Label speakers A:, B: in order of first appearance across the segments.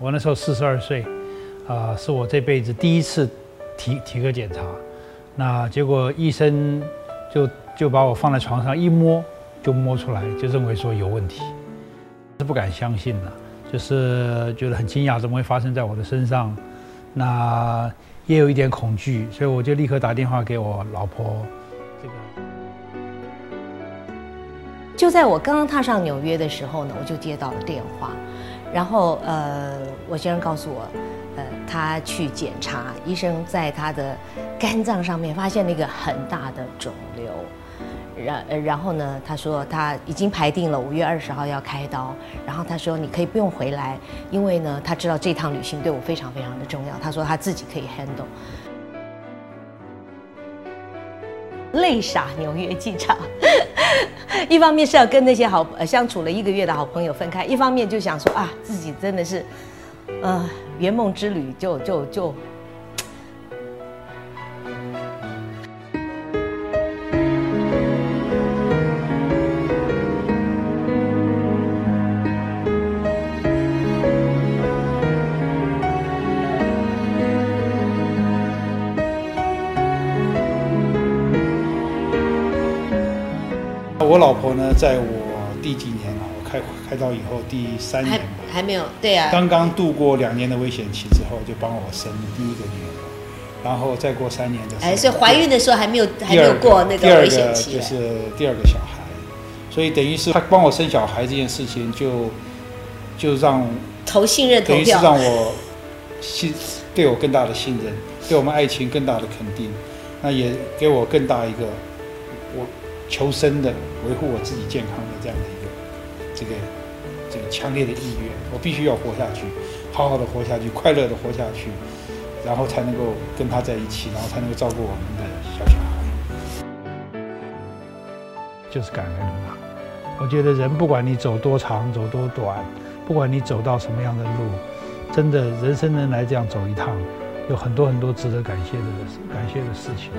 A: 我那时候四十二岁，啊，是我这辈子第一次体体格检查。那结果医生就就把我放在床上一摸，就摸出来，就认为说有问题，是不敢相信的，就是觉得很惊讶，怎么会发生在我的身上？那也有一点恐惧，所以我就立刻打电话给我老婆。这个
B: 就在我刚刚踏上纽约的时候呢，我就接到了电话，然后呃，我先生告诉我，呃，他去检查，医生在他的肝脏上面发现了一个很大的肿瘤。然然后呢，他说他已经排定了五月二十号要开刀。然后他说你可以不用回来，因为呢他知道这趟旅行对我非常非常的重要。他说他自己可以 handle。泪洒纽约机场，一方面是要跟那些好呃相处了一个月的好朋友分开，一方面就想说啊自己真的是，呃圆梦之旅就就就。
A: 我老婆呢，在我第几年啊？我开开刀以后第三年吧，
B: 还没有对啊。
A: 刚刚度过两年的危险期之后，就帮我生第一个女儿，然后再过三年的时候，
B: 哎，所以怀孕的时候还没有还没有过那个危险期，
A: 就是第二个小孩，所以等于是他帮我生小孩这件事情，就就让
B: 投信任，
A: 等于是让我信对我更大的信任，对我们爱情更大的肯定，那也给我更大一个我。求生的，维护我自己健康的这样的一个这个这个强烈的意愿，我必须要活下去，好好的活下去，快乐的活下去，然后才能够跟他在一起，然后才能够照顾我们的小小孩。就是感恩嘛。我觉得人不管你走多长，走多短，不管你走到什么样的路，真的人生能来这样走一趟，有很多很多值得感谢的感谢的事情。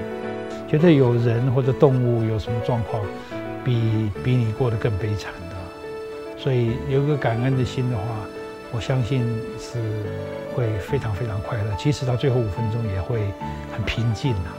A: 觉得有人或者动物有什么状况，比比你过得更悲惨的，所以有个感恩的心的话，我相信是会非常非常快乐。即使到最后五分钟也会很平静啊。